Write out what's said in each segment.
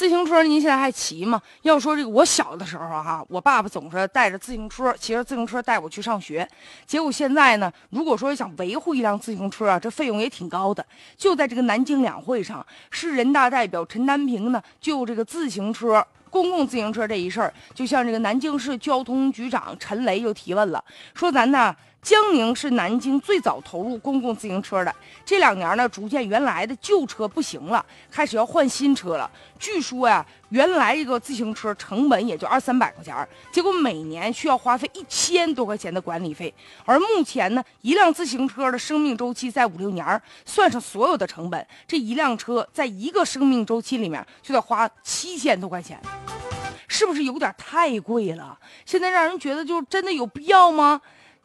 自行车您现在还骑吗？要说这个，我小的时候哈，我爸爸总是带着自行车，骑着自行车带我去上学。结果现在呢，如果说想维护一辆自行车啊，这费用也挺高的。就在这个南京两会上，市人大代表陈丹平呢，就这个自行车。公共自行车这一事儿，就像这个南京市交通局长陈雷就提问了，说咱呢。江宁是南京最早投入公共自行车的，这两年呢，逐渐原来的旧车不行了，开始要换新车了。据说呀，原来一个自行车成本也就二三百块钱，结果每年需要花费一千多块钱的管理费。而目前呢，一辆自行车的生命周期在五六年，算上所有的成本，这一辆车在一个生命周期里面就得花七千多块钱，是不是有点太贵了？现在让人觉得就真的有必要吗？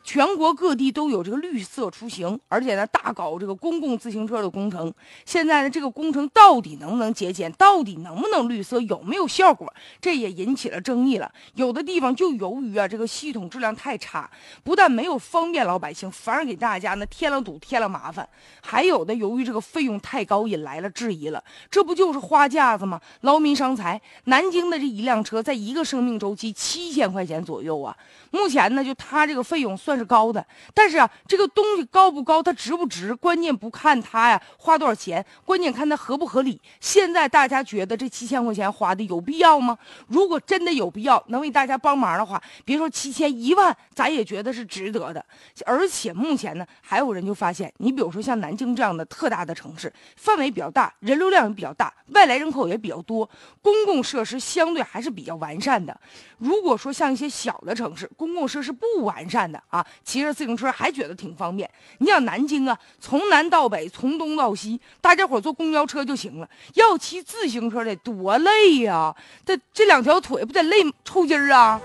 全国各地都有这个绿色出行，而且呢，大搞这个公共自行车的工程。现在呢，这个工程到底能不能节俭，到底能不能绿色，有没有效果，这也引起了争议了。有的地方就由于啊，这个系统质量太差，不但没有方便老百姓，反而给大家呢添了堵，添了麻烦。还有的由于这个费用太高，引来了质疑了。这不就是花架子吗？劳民伤财。南京的这一辆车，在一个生命周期七千块钱左右啊。目前呢，就它这个费用算。是高的，但是啊，这个东西高不高，它值不值？关键不看它呀，花多少钱，关键看它合不合理。现在大家觉得这七千块钱花的有必要吗？如果真的有必要，能为大家帮忙的话，别说七千一万，咱也觉得是值得的。而且目前呢，还有人就发现，你比如说像南京这样的特大的城市，范围比较大，人流量也比较大，外来人口也比较多，公共设施相对还是比较完善的。如果说像一些小的城市，公共设施不完善的啊。骑着自行车还觉得挺方便。你想南京啊，从南到北，从东到西，大家伙坐公交车就行了。要骑自行车得多累呀！这这两条腿不得累抽筋儿啊！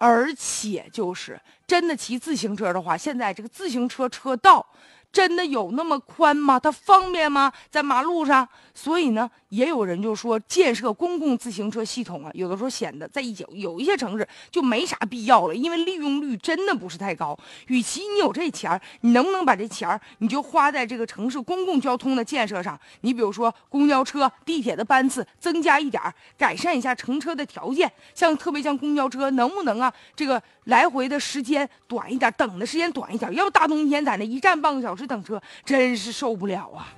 而且就是真的骑自行车的话，现在这个自行车车道。真的有那么宽吗？它方便吗？在马路上，所以呢，也有人就说建设公共自行车系统啊，有的时候显得在一有有一些城市就没啥必要了，因为利用率真的不是太高。与其你有这钱儿，你能不能把这钱儿你就花在这个城市公共交通的建设上？你比如说公交车、地铁的班次增加一点，改善一下乘车的条件，像特别像公交车，能不能啊？这个来回的时间间短一点，等的时间短一点，要不大冬天在那一站半个小时。等车真是受不了啊！